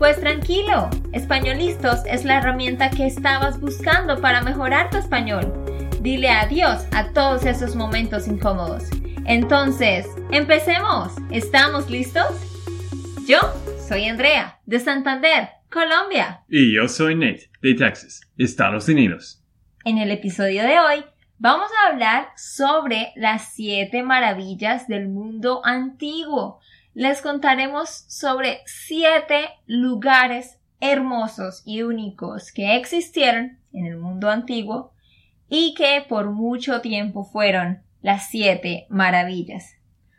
Pues tranquilo, Españolistos es la herramienta que estabas buscando para mejorar tu español. Dile adiós a todos esos momentos incómodos. Entonces, empecemos. ¿Estamos listos? Yo soy Andrea, de Santander, Colombia. Y yo soy Nate, de Texas, Estados Unidos. En el episodio de hoy vamos a hablar sobre las siete maravillas del mundo antiguo les contaremos sobre siete lugares hermosos y únicos que existieron en el mundo antiguo y que por mucho tiempo fueron las siete maravillas.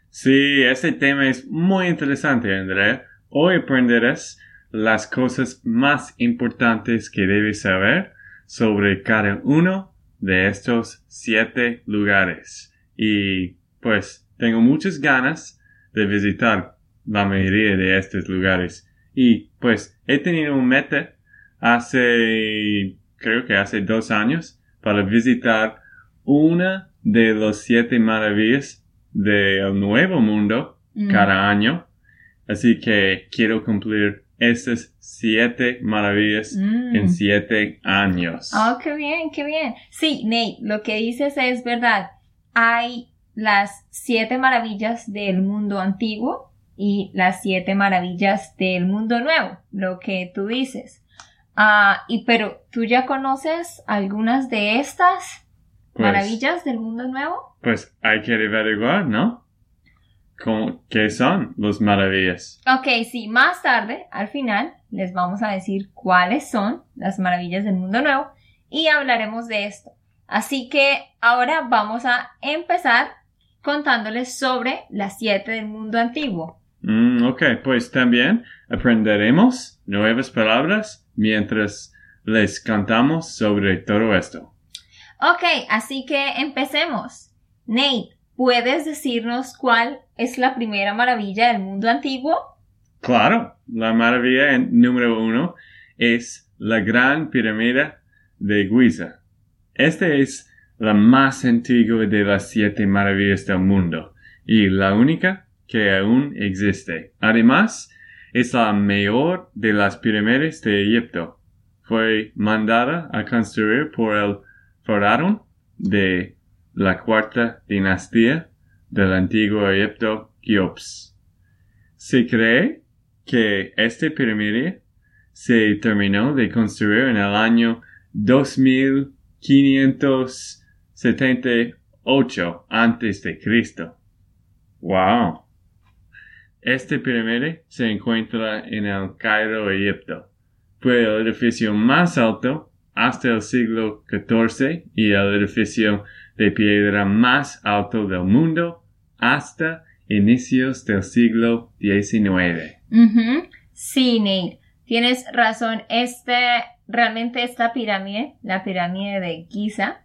Sí, este tema es muy interesante, Andrea. Hoy aprenderás las cosas más importantes que debes saber sobre cada uno de estos siete lugares. Y pues tengo muchas ganas de visitar la mayoría de estos lugares. Y pues he tenido un meta hace, creo que hace dos años, para visitar una de los siete maravillas del nuevo mundo Mm. cada año. Así que quiero cumplir esas siete maravillas Mm. en siete años. Oh, qué bien, qué bien. Sí, Nate, lo que dices es verdad. Hay las siete maravillas del mundo antiguo y las siete maravillas del mundo nuevo, lo que tú dices. Ah, y pero, ¿tú ya conoces algunas de estas Pues- maravillas del mundo nuevo? Pues hay que averiguar, ¿no? ¿Cómo- ¿Qué son los maravillas? Ok, sí, más tarde, al final, les vamos a decir cuáles son las maravillas del mundo nuevo y hablaremos de esto. Así que ahora vamos a empezar contándoles sobre las siete del mundo antiguo. Mm, ok, pues también aprenderemos nuevas palabras mientras les cantamos sobre todo esto. Ok, así que empecemos. Nate, ¿puedes decirnos cuál es la primera maravilla del mundo antiguo? Claro, la maravilla número uno es la gran pirámide de Giza. Esta es la más antigua de las siete maravillas del mundo y la única que aún existe. Además, es la mayor de las pirámides de Egipto. Fue mandada a construir por el faraón de la cuarta dinastía del antiguo Egipto, Keops. Se cree que esta pirámide se terminó de construir en el año 2578 antes de Cristo. Wow. Este pirámide se encuentra en el Cairo, Egipto. Fue el edificio más alto hasta el siglo XIV y el edificio de piedra más alto del mundo hasta inicios del siglo XIX. Ujú. Sí, Nate, tienes razón. Este, realmente esta pirámide, la pirámide de Giza,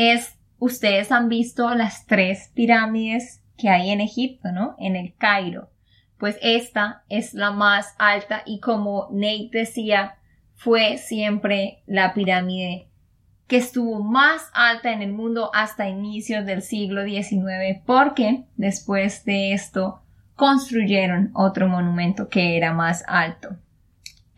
es, ustedes han visto las tres pirámides que hay en Egipto, ¿no? En el Cairo. Pues esta es la más alta y como Nate decía, fue siempre la pirámide que estuvo más alta en el mundo hasta inicios del siglo XIX porque después de esto construyeron otro monumento que era más alto.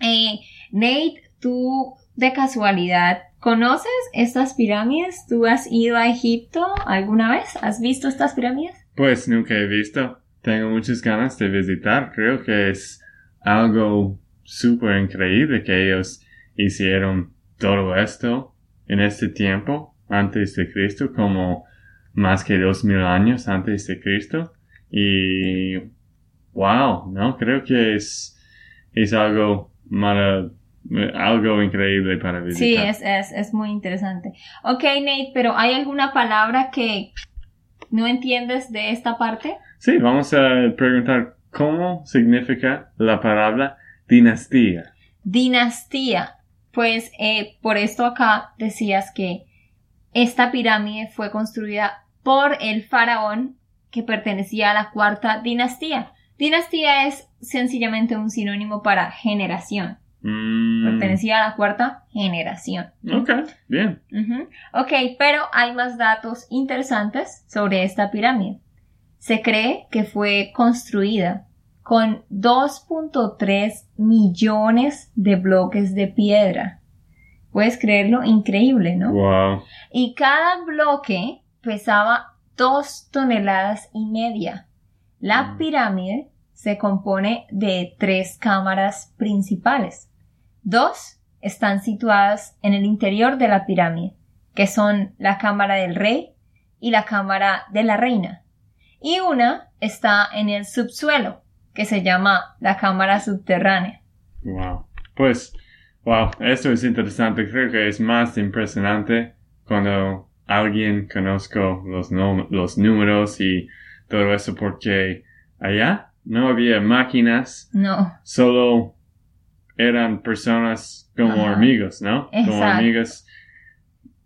Eh, Nate, tú de casualidad conoces estas pirámides? ¿Tú has ido a Egipto alguna vez? ¿Has visto estas pirámides? Pues nunca he visto. Tengo muchas ganas de visitar. Creo que es algo súper increíble que ellos hicieron todo esto en este tiempo antes de Cristo, como más que dos mil años antes de Cristo. Y wow, no creo que es, es algo mara- algo increíble para visitar. Sí, es, es, es muy interesante. Ok, Nate, pero ¿hay alguna palabra que no entiendes de esta parte? Sí, vamos a preguntar cómo significa la palabra dinastía. Dinastía. Pues eh, por esto acá decías que esta pirámide fue construida por el faraón que pertenecía a la cuarta dinastía. Dinastía es sencillamente un sinónimo para generación. Mm, Pertenecía a la cuarta generación. ok, bien. Ok, pero hay más datos interesantes sobre esta pirámide. Se cree que fue construida con 2.3 millones de bloques de piedra. Puedes creerlo, increíble, ¿no? Wow. Y cada bloque pesaba 2 toneladas y media. La Mm. pirámide se compone de tres cámaras principales. Dos están situadas en el interior de la pirámide, que son la cámara del rey y la cámara de la reina. Y una está en el subsuelo, que se llama la cámara subterránea. Wow. Pues, wow, esto es interesante. Creo que es más impresionante cuando alguien conozco los, los números y todo eso porque allá no había máquinas, No, solo eran personas como Ajá. amigos, ¿no? Como Exacto. amigas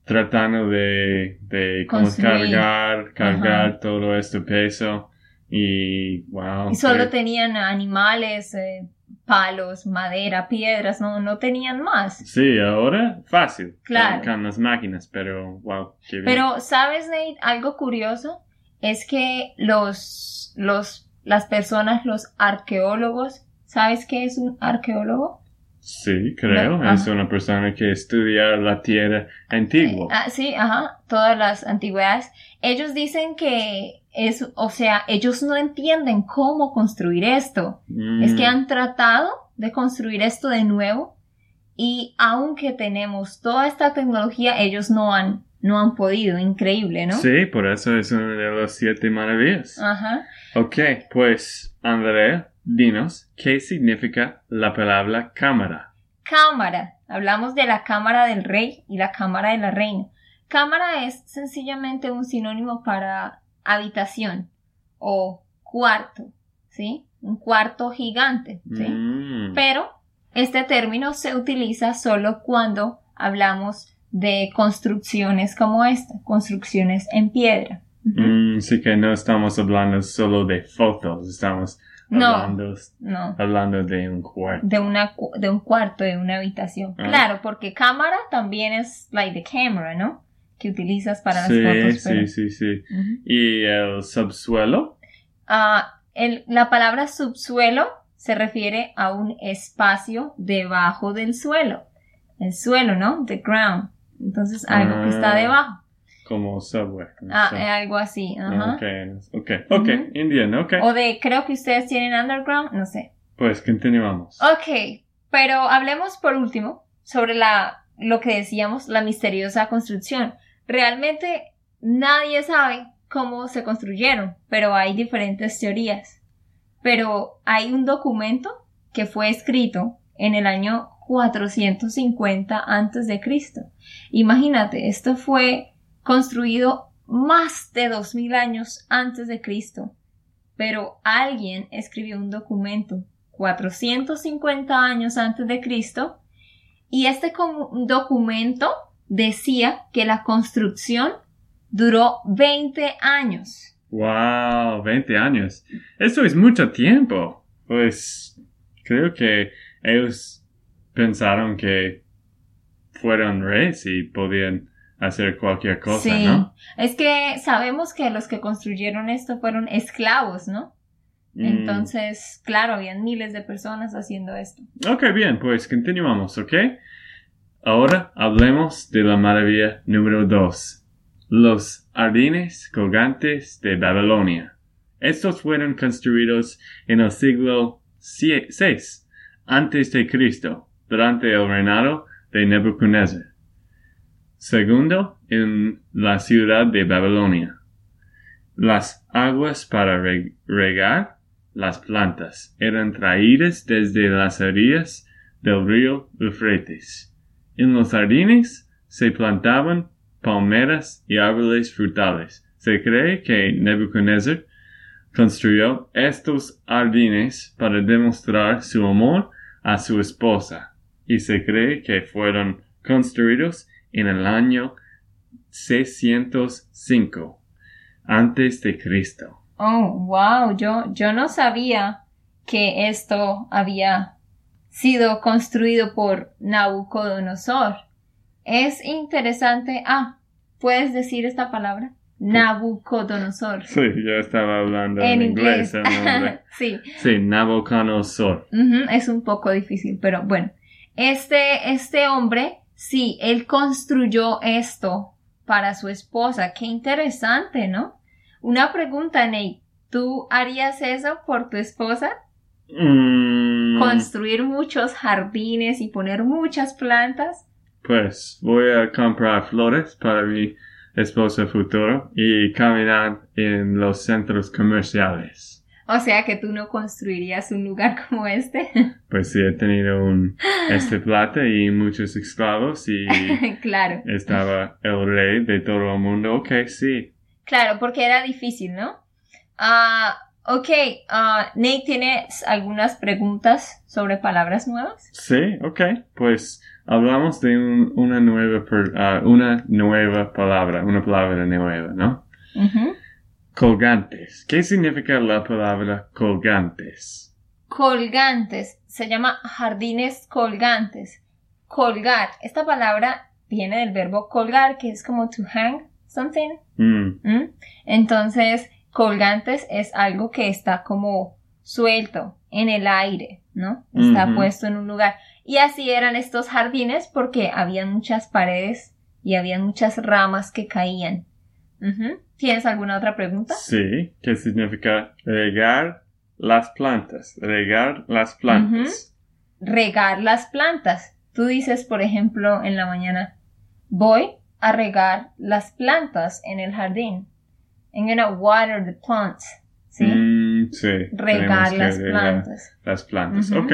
tratando de, de como cargar, cargar Ajá. todo este peso y wow. y solo tenían animales, eh, palos, madera, piedras, no, no tenían más. Sí, ahora fácil. Claro. Con las máquinas, pero wow, qué bien. Pero, ¿sabes, Nate? Algo curioso es que los, los, las personas, los arqueólogos, ¿sabes qué es un arqueólogo? sí, creo. No, es una persona que estudia la tierra antigua. Ah, sí, ajá, todas las antigüedades. Ellos dicen que es, o sea, ellos no entienden cómo construir esto. Es que Mm, han tratado de construir esto de nuevo y aunque tenemos toda esta tecnología, ellos no han, no han podido. Increíble, ¿no? Sí, por eso es una de las siete maravillas. Ajá. Ok, pues, Andrea, dinos, ¿qué significa la palabra cámara? Cámara. Hablamos de la cámara del rey y la cámara de la reina. Cámara es sencillamente un sinónimo para habitación o cuarto, ¿sí? Un cuarto gigante, ¿sí? Mm, Pero este término se utiliza solo cuando hablamos de construcciones como esta, construcciones en piedra. Mm, sí que no estamos hablando solo de fotos, estamos No. hablando, No, hablando de un cuarto. de, una, de un cuarto, de una habitación. Ah. Claro, porque cámara también es like the camera, ¿no? Que utilizas para las fotos. pero- sí, sí, sí. ¿Y el subsuelo? Ah, el- la palabra subsuelo se refiere a un espacio debajo del suelo. El suelo, ¿no? The ground. Entonces, algo que está Ah. debajo. Como subway. como Ah, algo así. ajá. Ok, ok, ok, Ujú. entiendo, ok. O de, creo que ustedes tienen underground, no sé. Pues continuamos. Ok, pero hablemos por último sobre la, lo que decíamos, la misteriosa construcción. Realmente nadie sabe cómo se construyeron, pero hay diferentes teorías. Pero hay un documento que fue escrito en el año 450 antes de Cristo. Imagínate, esto fue construido más de 2000 años antes de Cristo. Pero alguien escribió un documento 450 años antes de Cristo y este documento decía que la construcción duró 20 años. Wow, 20 años. Eso es mucho tiempo. Pues creo que ellos pensaron que fueron reyes y podían hacer cualquier cosa, sí, ¿no? es que sabemos que los que construyeron esto fueron esclavos, ¿no? Mm. Entonces, claro, habían miles de personas haciendo esto. Ok, bien, pues continuamos, ¿ok? Ahora hablemos de la maravilla número 2. Los jardines colgantes de Babilonia. Estos fueron construidos en el siglo VI antes de Cristo, durante el reinado de Nebuchadnezzar. Segundo, en la ciudad de Babilonia. Las aguas para re- regar las plantas eran traídas desde las orillas del río Eufrates. En los jardines se plantaban palmeras y árboles frutales. Se cree que Nebuchadnezzar construyó estos jardines para demostrar su amor a su esposa, y se cree que fueron construidos en el año 605 antes de Cristo. Oh, wow, yo, yo no sabía que esto había sido construido por Nabucodonosor. Es interesante. Ah, ¿puedes decir esta palabra? Nabucodonosor. Sí, yo estaba hablando en, inglés. sí. Sí, Nabucodonosor. es un poco difícil, pero bueno. Este, este hombre, sí, él construyó esto para su esposa. Qué interesante, ¿no? Una pregunta, Nate. ¿Tú harías eso por tu esposa? Mm. Construir muchos jardines y poner muchas plantas. Pues voy a comprar flores para mi esposa futuro y caminar en los centros comerciales. O sea que tú no construirías un lugar como este. Pues sí, he tenido un este plata y muchos esclavos y claro. estaba el rey de todo el mundo. Ok, sí. Claro, porque era difícil, ¿no? Ah, Ok, uh, Nate, ¿tienes algunas preguntas sobre palabras nuevas? Sí, ok. Pues hablamos de una, nueva uh, una nueva palabra, una palabra nueva, ¿no? Colgantes. ¿Qué significa la palabra colgantes? Colgantes. Se llama jardines colgantes. Colgar. Esta palabra viene del verbo colgar, que es como to hang something. Mm. ¿Mm? Entonces, colgantes es algo que está como suelto en el aire, ¿no? Está puesto en un lugar. Y así eran estos jardines porque había muchas paredes y había muchas ramas que caían. ¿Tienes alguna otra pregunta? Sí, ¿qué significa regar las plantas? Regar las plantas. Regar las plantas. Tú dices, por ejemplo, en la mañana, voy a regar las plantas en el jardín. I'm gonna water the plants. ¿Sí? Mm, sí. Regar las plantas. Las plantas, ok.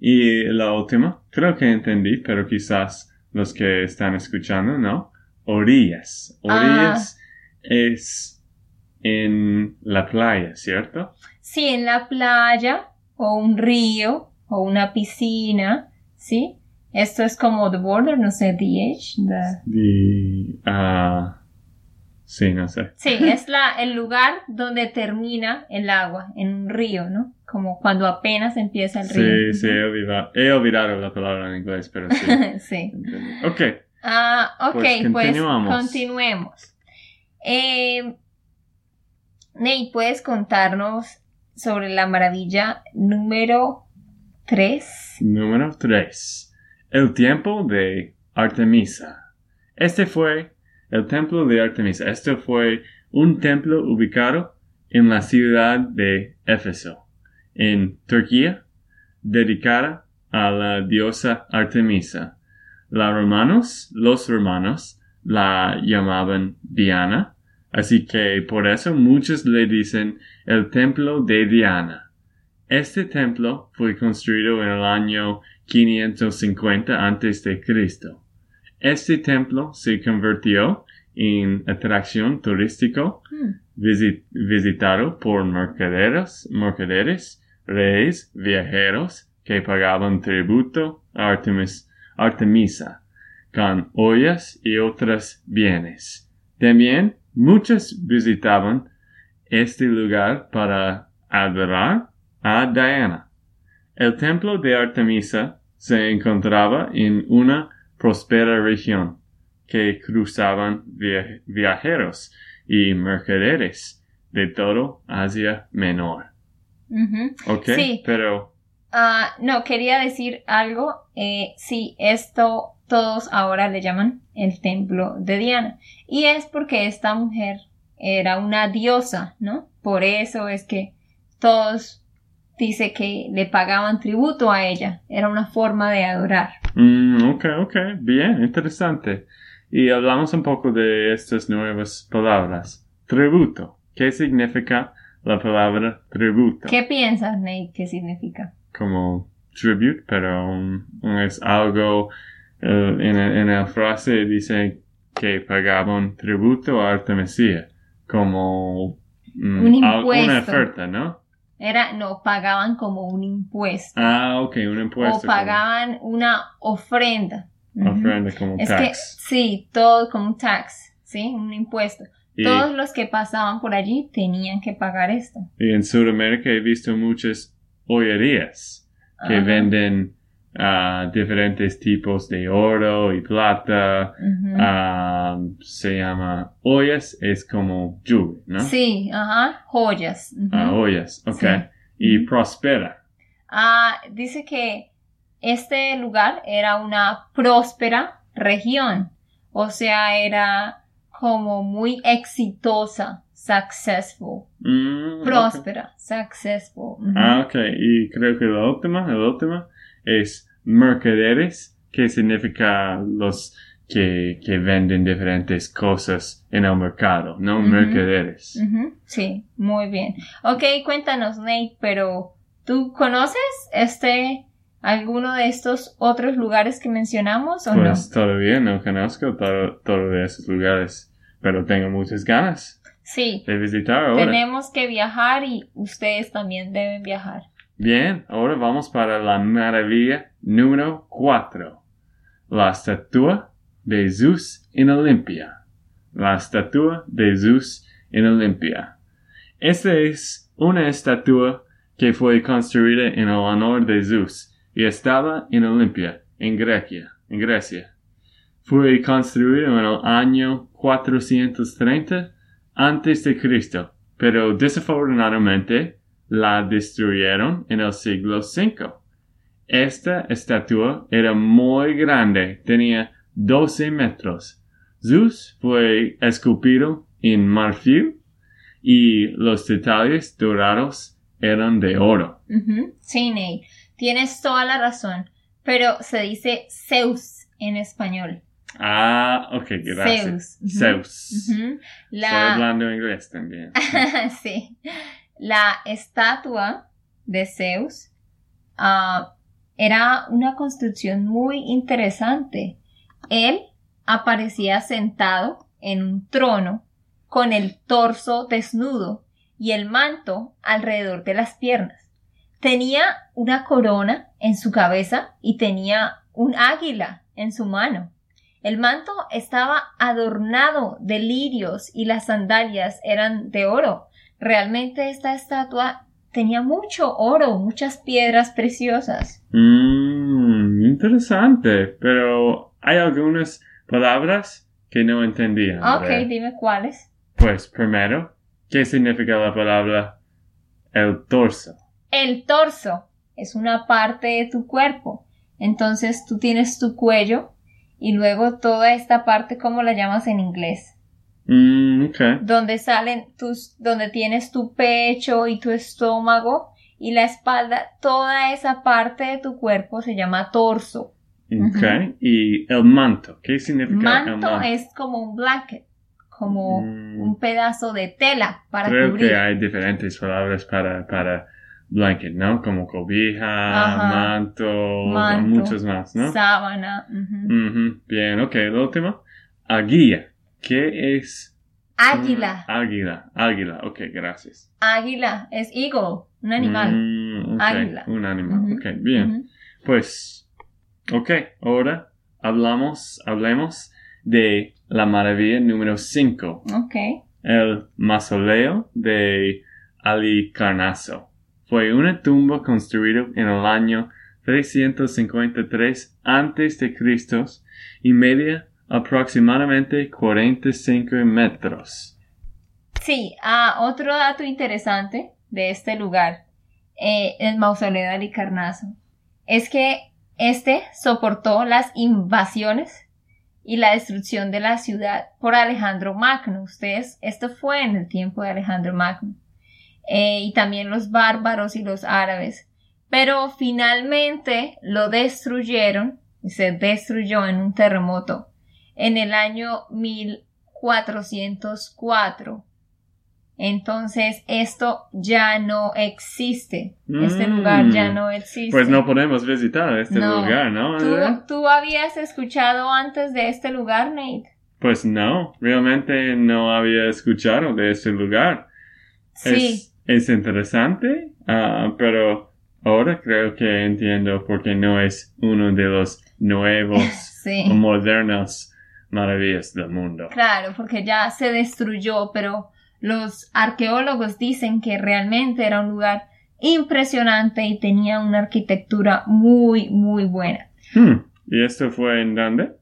Y la última, creo que entendí, pero quizás los que están escuchando, ¿no? Orillas. Orillas ah. Es en la playa, ¿cierto? Sí, en la playa, o un río, o una piscina, ¿sí? Esto es como the border, no sé, the edge, the... the Sí, no sé. Sí, es la, el lugar donde termina el agua, en un río, ¿no? Como cuando apenas empieza el río. Sí, sí, he olvidado, he olvidado la palabra en inglés, pero sí. sí. Ok. Ah, ok, pues, pues continuemos. Eh, Ney, ¿puedes contarnos sobre la maravilla número 3? Número 3. El tiempo de Artemisa. Este fue el templo de Artemisa. Este fue un templo ubicado en la ciudad de Éfeso, en Turquía, dedicada a la diosa Artemisa. Los romanos, los romanos la llamaban Diana, así que por eso muchos le dicen el templo de Diana. Este templo fue construido en el año 550 a.C. Este templo se convirtió en atracción turístico hmm. visitado por mercaderes, mercaderes, reyes, viajeros que pagaban tributo a Artemis, Artemisa con ollas y otros bienes. También muchos visitaban este lugar para adorar a Diana. El templo de Artemisa se encontraba en una próspera región que cruzaban viajeros y mercaderes de todo Asia Menor. Ok, sí. pero... Ah, no, quería decir algo. Eh, sí, esto todos ahora le llaman el templo de Diana. Y es porque esta mujer era una diosa, ¿no? Por eso es que todos dice que le pagaban tributo a ella. Era una forma de adorar. Mm, ok, ok, bien, interesante. Y hablamos un poco de estas nuevas palabras. Tributo. ¿Qué significa la palabra tributo? ¿Qué piensas, Nate? ¿Qué significa? Como tribute, pero es algo, eh, en, la frase dice que pagaban tributo a Artemisia, como mm, un una oferta, ¿no? Era, no, pagaban como un impuesto. Ah, ok, un impuesto. o pagaban una ofrenda. como ofrenda, como Es que, tax. sí, todo como un tax, ¿sí? Un impuesto. Y, Todos los que pasaban por allí tenían que pagar esto. y en Sudamérica he visto muchas joyerías que Ajá. venden ah, diferentes tipos de oro y plata. Ujú. Ah, se llama ollas, es como jewelry, ¿no? Sí, ajá, joyas. ujú. Ah, ollas, ok. Sí. Y prospera. Ah, dice que este lugar era una próspera región, o sea, era como muy exitosa, successful, Mm, próspera, successful. ujú. Ah, ok. Y creo que la última, la última es mercaderes, que significa los que, que venden diferentes cosas en el mercado, ¿no? Mercaderes. Sí, muy bien. Ok, cuéntanos, Nate, pero ¿tú conoces este, alguno de estos otros lugares que mencionamos o Pues todavía no conozco todo, todo esos lugares, pero tengo muchas ganas no? Sí, de visitar ahora. tenemos que viajar y ustedes también deben viajar. Bien, ahora vamos para la maravilla número 4. La estatua de Zeus en Olimpia. La estatua de Zeus en Olimpia. Esta es una estatua que fue construida en el honor de Zeus y estaba en Olimpia, en Grecia, en Grecia. Fue construida en el año 430 antes de Cristo, pero desafortunadamente la destruyeron en el siglo V. Esta estatua era muy grande, tenía 12 metros. Zeus fue esculpido en marfil y los detalles dorados eran de oro. Sí, Nate, tienes toda la razón, pero se dice Zeus en español. Ah, ok, gracias. Zeus. Zeus. Ujú. Estoy La, hablando inglés también. sí. La estatua de Zeus ah, era una construcción muy interesante. Él aparecía sentado en un trono con el torso desnudo y el manto alrededor de las piernas. Tenía una corona en su cabeza y tenía un águila en su mano. El manto estaba adornado de lirios y las sandalias eran de oro. Realmente esta estatua tenía mucho oro, muchas piedras preciosas. Mmm, interesante, pero hay algunas palabras que no entendía. Ok, Andrea. dime cuáles. Pues primero, ¿qué significa la palabra el torso? El torso es una parte de tu cuerpo. Entonces tú tienes tu cuello y luego toda esta parte, ¿cómo la llamas en inglés? Mm, ok. Donde salen tus, donde tienes tu pecho y tu estómago y la espalda, toda esa parte de tu cuerpo se llama torso. Ok. Y el manto, ¿qué significa el Manto manto? es como un blanket, como Mm. un pedazo de tela para Creo cubrir. que hay diferentes palabras para, para blanket, ¿no? Como cobija, Ajá. manto, Manto, muchos más, ¿no? Sábana. ujú. Ujú, Bien, ok. El último, aguilla. ¿Qué es? Águila. Águila, águila. Ok, gracias. Águila es eagle, un animal. Mm, ok, Águila. Un animal. Ujú, Ok, bien. Pues, ok, ahora hablamos, hablemos de la maravilla número 5, Ok. el mausoleo de Alicarnaso. Fue una tumba construida en el año 353 antes de Cristo y media aproximadamente 45 metros. Sí, ah, otro dato interesante de este lugar, eh, el mausoleo de Alicarnaso, es que este soportó las invasiones y la destrucción de la ciudad por Alejandro Magno. Ustedes, esto fue en el tiempo de Alejandro Magno. Eh, y también los bárbaros y los árabes. Pero finalmente lo destruyeron, y se destruyó en un terremoto en el año 1404. Entonces esto ya no existe. Este Mm. lugar ya no existe. Pues no podemos visitar este No. lugar, ¿no? ¿Tú, tú habías escuchado antes de este lugar, Nate? Pues no, realmente no había escuchado de este lugar. Sí. Es, es interesante. Ah, pero ahora creo que entiendo por qué no es uno de los nuevos Sí. o modernos maravillas del mundo. Claro, porque ya se destruyó, pero los arqueólogos dicen que realmente era un lugar impresionante y tenía una arquitectura muy, muy buena. Hmm, ¿Y esto fue en dónde?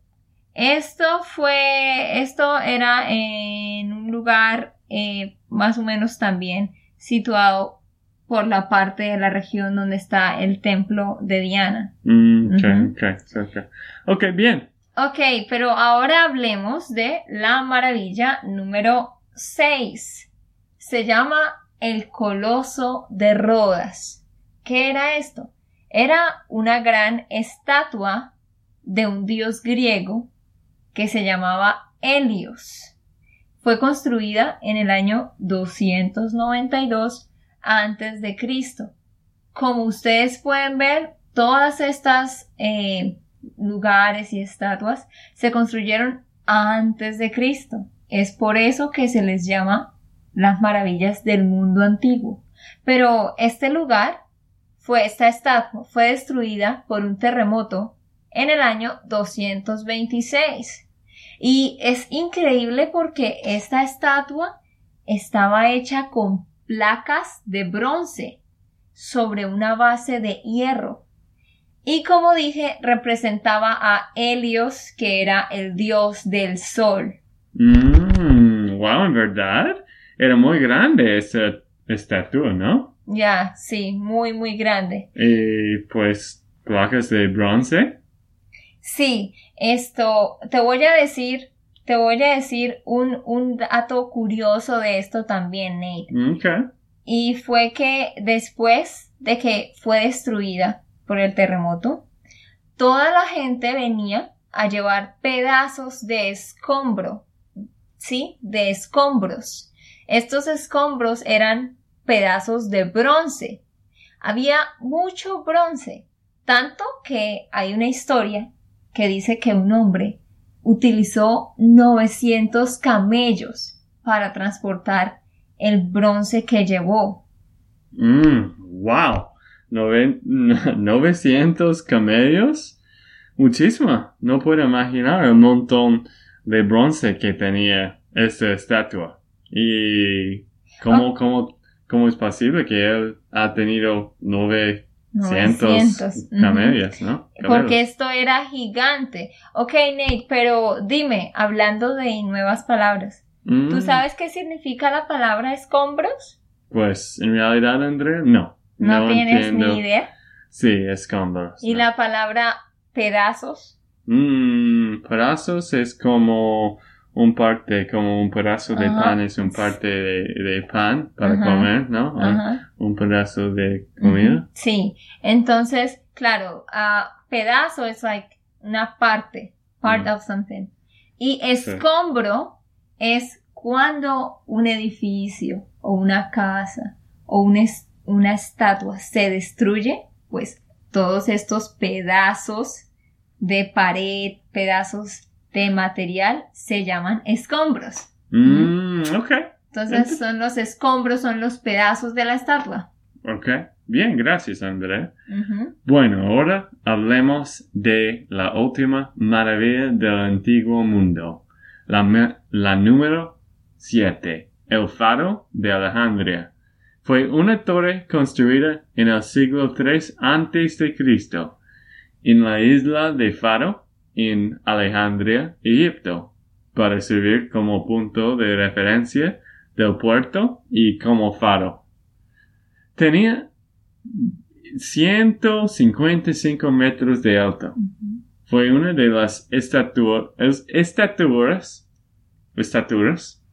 Esto fue, esto era en un lugar eh, más o menos también situado por la parte de la región donde está el templo de Diana. Mm, ok, Ujú. ok, cerca. Ok, bien. Ok, pero ahora hablemos de la maravilla número 6. Se llama el Coloso de Rodas. ¿Qué era esto? Era una gran estatua de un dios griego que se llamaba Helios. Fue construida en el año 292 antes de Cristo. Como ustedes pueden ver, todas estas eh, lugares y estatuas se construyeron antes de Cristo. Es por eso que se les llama las maravillas del mundo antiguo. Pero este lugar fue, esta estatua fue destruida por un terremoto en el año 226. Y es increíble porque esta estatua estaba hecha con placas de bronce sobre una base de hierro. Y como dije, representaba a Helios, que era el dios del sol. Mm, wow, en verdad. Era muy grande esa estatua, ¿no? Ya, sí, muy, muy grande. Y pues placas de bronce. Sí, esto, te voy a decir, te voy a decir un, un dato curioso de esto también, Nate. Ok. Y fue que después de que fue destruida por el terremoto, toda la gente venía a llevar pedazos de escombro, ¿sí? De escombros. Estos escombros eran pedazos de bronce. Había mucho bronce, tanto que hay una historia que dice que un hombre utilizó 900 camellos para transportar el bronce que llevó. Mm, wow. Noven- 900 camellos. Muchísimo. No puedo imaginar el montón de bronce que tenía esta estatua. Y cómo, cómo, cómo es posible que él ha tenido 900 900, ujú. camellos, ¿no? Porque esto era gigante. Ok, Nate, pero dime, hablando de nuevas palabras, Mm, ¿tú sabes qué significa la palabra escombros? Pues en realidad, André, no. No, tienes entiendo. ni idea. Sí, escombros. ¿Y no. la palabra pedazos? Mm, pedazos es como un parte, como un pedazo de pan es un parte de, de pan para comer, ¿no? Un- pedazo de comida. Sí, entonces, claro, pedazo es like una parte, part of something. Y escombro es cuando un edificio o una casa o un es- una estatua se destruye, pues todos estos pedazos de pared, pedazos de material se llaman escombros. Mm, ok, Entonces son los escombros, son los pedazos de la estatua. ok. Bien, gracias, André. Ujú. Bueno, ahora hablemos de la última maravilla del antiguo mundo. La, la número 7, el faro de Alejandría. Fue una torre construida en el siglo III antes de Cristo, en la isla de Faro, en Alejandría, Egipto, para servir como punto de referencia del puerto y como faro. Tenía 155 metros de alto. Fue una de las estatua- es- estaturas, estaturas,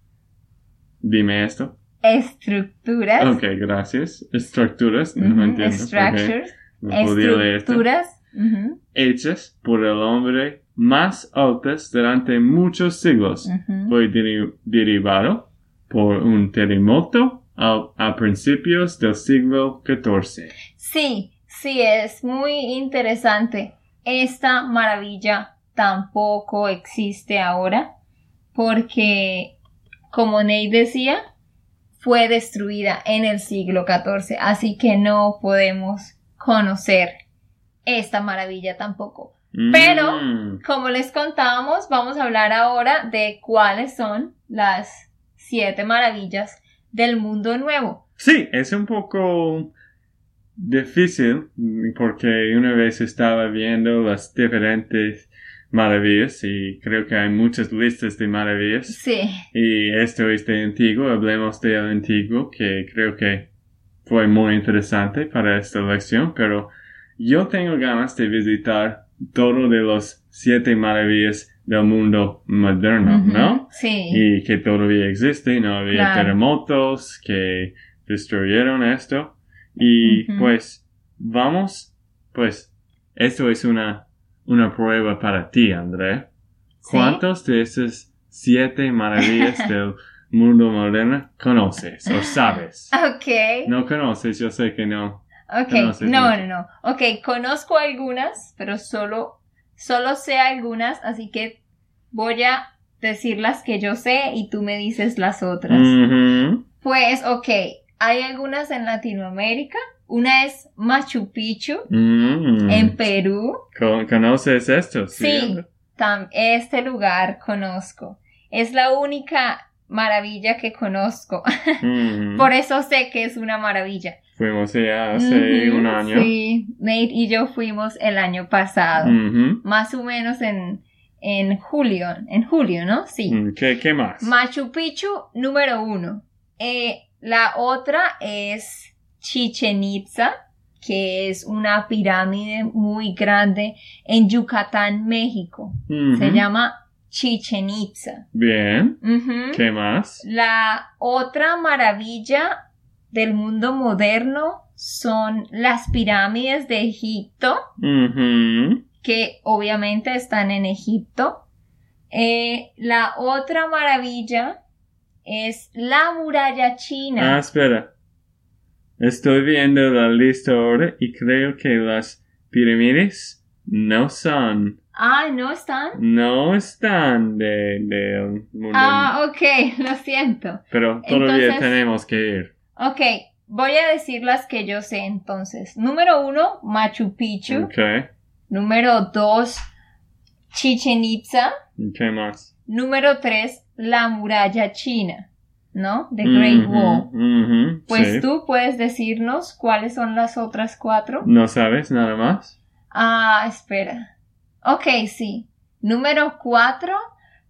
dime esto. Estructuras. Ok, gracias. Estructuras, no Ujú, entiendo. Structures. no. Estructuras. Hechas por el hombre más altas durante muchos siglos. Fue deri- derivado por un terremoto a, a principios del siglo XIV. Sí, sí, es muy interesante. Esta maravilla tampoco existe ahora porque, como Ney decía, fue destruida en el siglo XIV, así que no podemos conocer esta maravilla tampoco. Pero, Mm. como les contábamos, vamos a hablar ahora de cuáles son las siete maravillas del mundo nuevo. Sí, es un poco difícil porque una vez estaba viendo las diferentes maravillas y creo que hay muchas listas de maravillas Sí, y esto es de antiguo, hablemos del antiguo que creo que fue muy interesante para esta lección, pero yo tengo ganas de visitar todo de los siete maravillas del mundo moderno, Ujú, ¿no? Sí. y que todavía existe, no había Claro. terremotos que destruyeron esto. Y Ujú. pues vamos, pues esto es una, una prueba para ti, André. ¿Sí? ¿Cuántos de esas siete maravillas del mundo moderno conoces o sabes? Ok. No conoces, yo sé que no. Ok, Conoces no, no, no. Ok, conozco algunas, pero solo, solo sé algunas, así que voy a decir las que yo sé y tú me dices las otras. Pues, ok, hay algunas en Latinoamérica. Una es Machu Picchu, Mm. en Perú. Con- ¿Conoces esto? Sí, este lugar conozco. Es la única maravilla que conozco. Ujú. Por eso sé que es una maravilla. Fuimos allá hace un año. Sí, Nate y yo fuimos el año pasado. Más o menos en, en julio. En julio, ¿no? Sí. Mm, ¿Qué, qué más? Machu Picchu, número uno. Eh, la otra es Chichen Itza, que es una pirámide muy grande en Yucatán, México. Se llama Chichen Itza. Bien. ¿Qué más? La otra maravilla del mundo moderno son las pirámides de Egipto, que obviamente están en Egipto. Eh, la otra maravilla es la muralla Ah, china. espera. Estoy viendo la lista ahora y creo que las pirámides no son, Ah, ¿no están? no están de, del mundo. Ah, ok, lo siento. pero todavía entonces- tenemos que ir. Ok, voy a decir las que yo sé entonces. Número uno, Machu Picchu. Ok. Número dos, Chichen Itza. ¿Qué más? Número tres, la muralla china, ¿no? The Great Wall. Pues sí. tú puedes decirnos cuáles son las otras cuatro. ¿No sabes nada más? Ah, espera. Ok, sí. Número cuatro.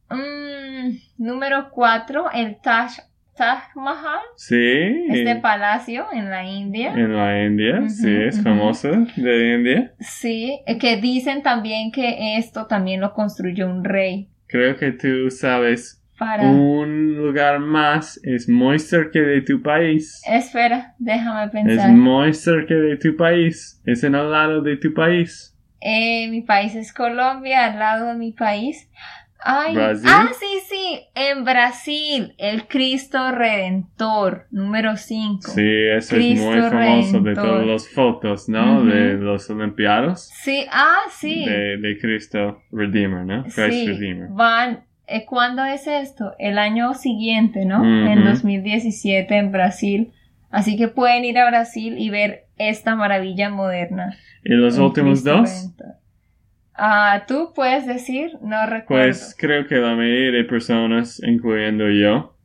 mm, número cuatro, el Taj, Taj Mahal. Sí. Este palacio en la India. En la India, sí, es famoso de India. Sí, que dicen también que esto también lo construyó un rey. Creo que tú sabes Para... un lugar más, es muy cerca de tu país. Espera, déjame Es pensar. muy cerca de tu país. Es en el lado de tu país. Eh, mi país es Colombia, al lado de mi país. Ay, ¿Brasil? ah, sí, sí, en Brasil, el Cristo Redentor, número 5. Sí, eso es muy famoso de todas las fotos, ¿no? De los Olimpiados. Sí, ah, sí. De, de Cristo Redeemer, ¿no? Christ sí, Redeemer. van, ¿cuándo es esto? El año siguiente, ¿no? Ujú. En 2017 en Brasil. Así que pueden ir a Brasil y ver esta maravilla moderna. ¿Y los últimos dos? Ah, tú puedes decir, no recuerdo. Pues creo que la mayoría de personas, incluyendo yo,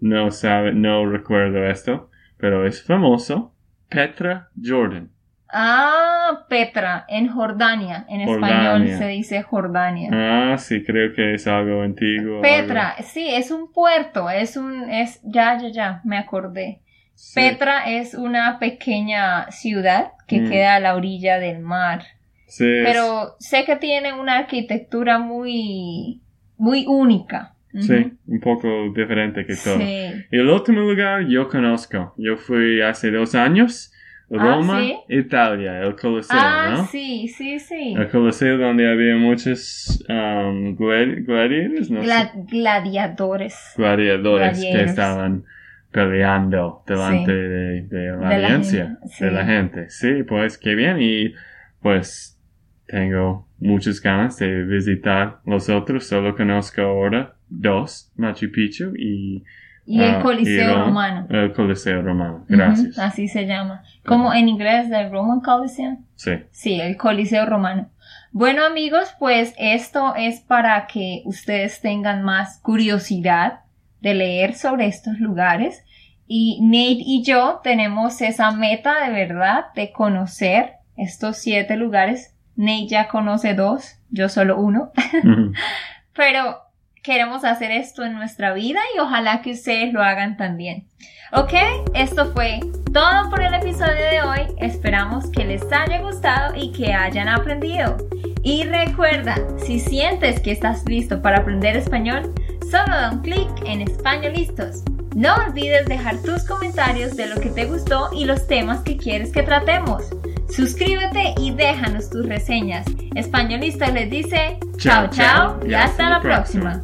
no sabe, no recuerdo esto, pero es famoso. Petra Jordan. Ah, Petra, en Jordania. En español Jordania. se dice Jordania. Ah, sí, creo que es algo antiguo. Petra, sí, es un puerto, es un, es, ya, ya, ya, me acordé. algo- sí. Petra es una pequeña ciudad que Mm. queda a la orilla del mar. Sí, es- Pero sé que tiene una arquitectura muy, muy única. Ujú. sí, un poco diferente que todo. Sí. Y el último lugar yo conozco. Yo fui hace dos años. Roma, Ah, ¿sí? Italia, el Coliseo, Ah, ¿no? sí, sí, sí. El Coliseo donde había muchos um, gladi- gladiators, no sé. Gla- gladiadores. gladiadores que estaban peleando delante Sí. de, de la De audiencia, sí. de la gente. Sí, pues qué bien. Y pues tengo muchas ganas de visitar los otros. Solo conozco ahora dos, Machu Picchu y Y el ah, Coliseo Irán, Romano. El Coliseo Romano. Gracias. Ujú, así se llama. Como en inglés, el Roman Coliseum. Sí. Sí, el Coliseo Romano. Bueno amigos, pues esto es para que ustedes tengan más curiosidad de leer sobre estos lugares. Y Nate y yo tenemos esa meta de verdad de conocer estos siete lugares. Nate ya conoce dos, yo solo uno. Ujú. Pero queremos hacer esto en nuestra vida y ojalá que ustedes lo hagan también. Ok, esto fue todo por el episodio de hoy. Esperamos que les haya gustado y que hayan aprendido. Y recuerda, si sientes que estás listo para aprender español, solo da un clic en Españolistos. No olvides dejar tus comentarios de lo que te gustó y los temas que quieres que tratemos. Suscríbete y déjanos tus reseñas. Españolistas les dice chao chao y hasta la próxima.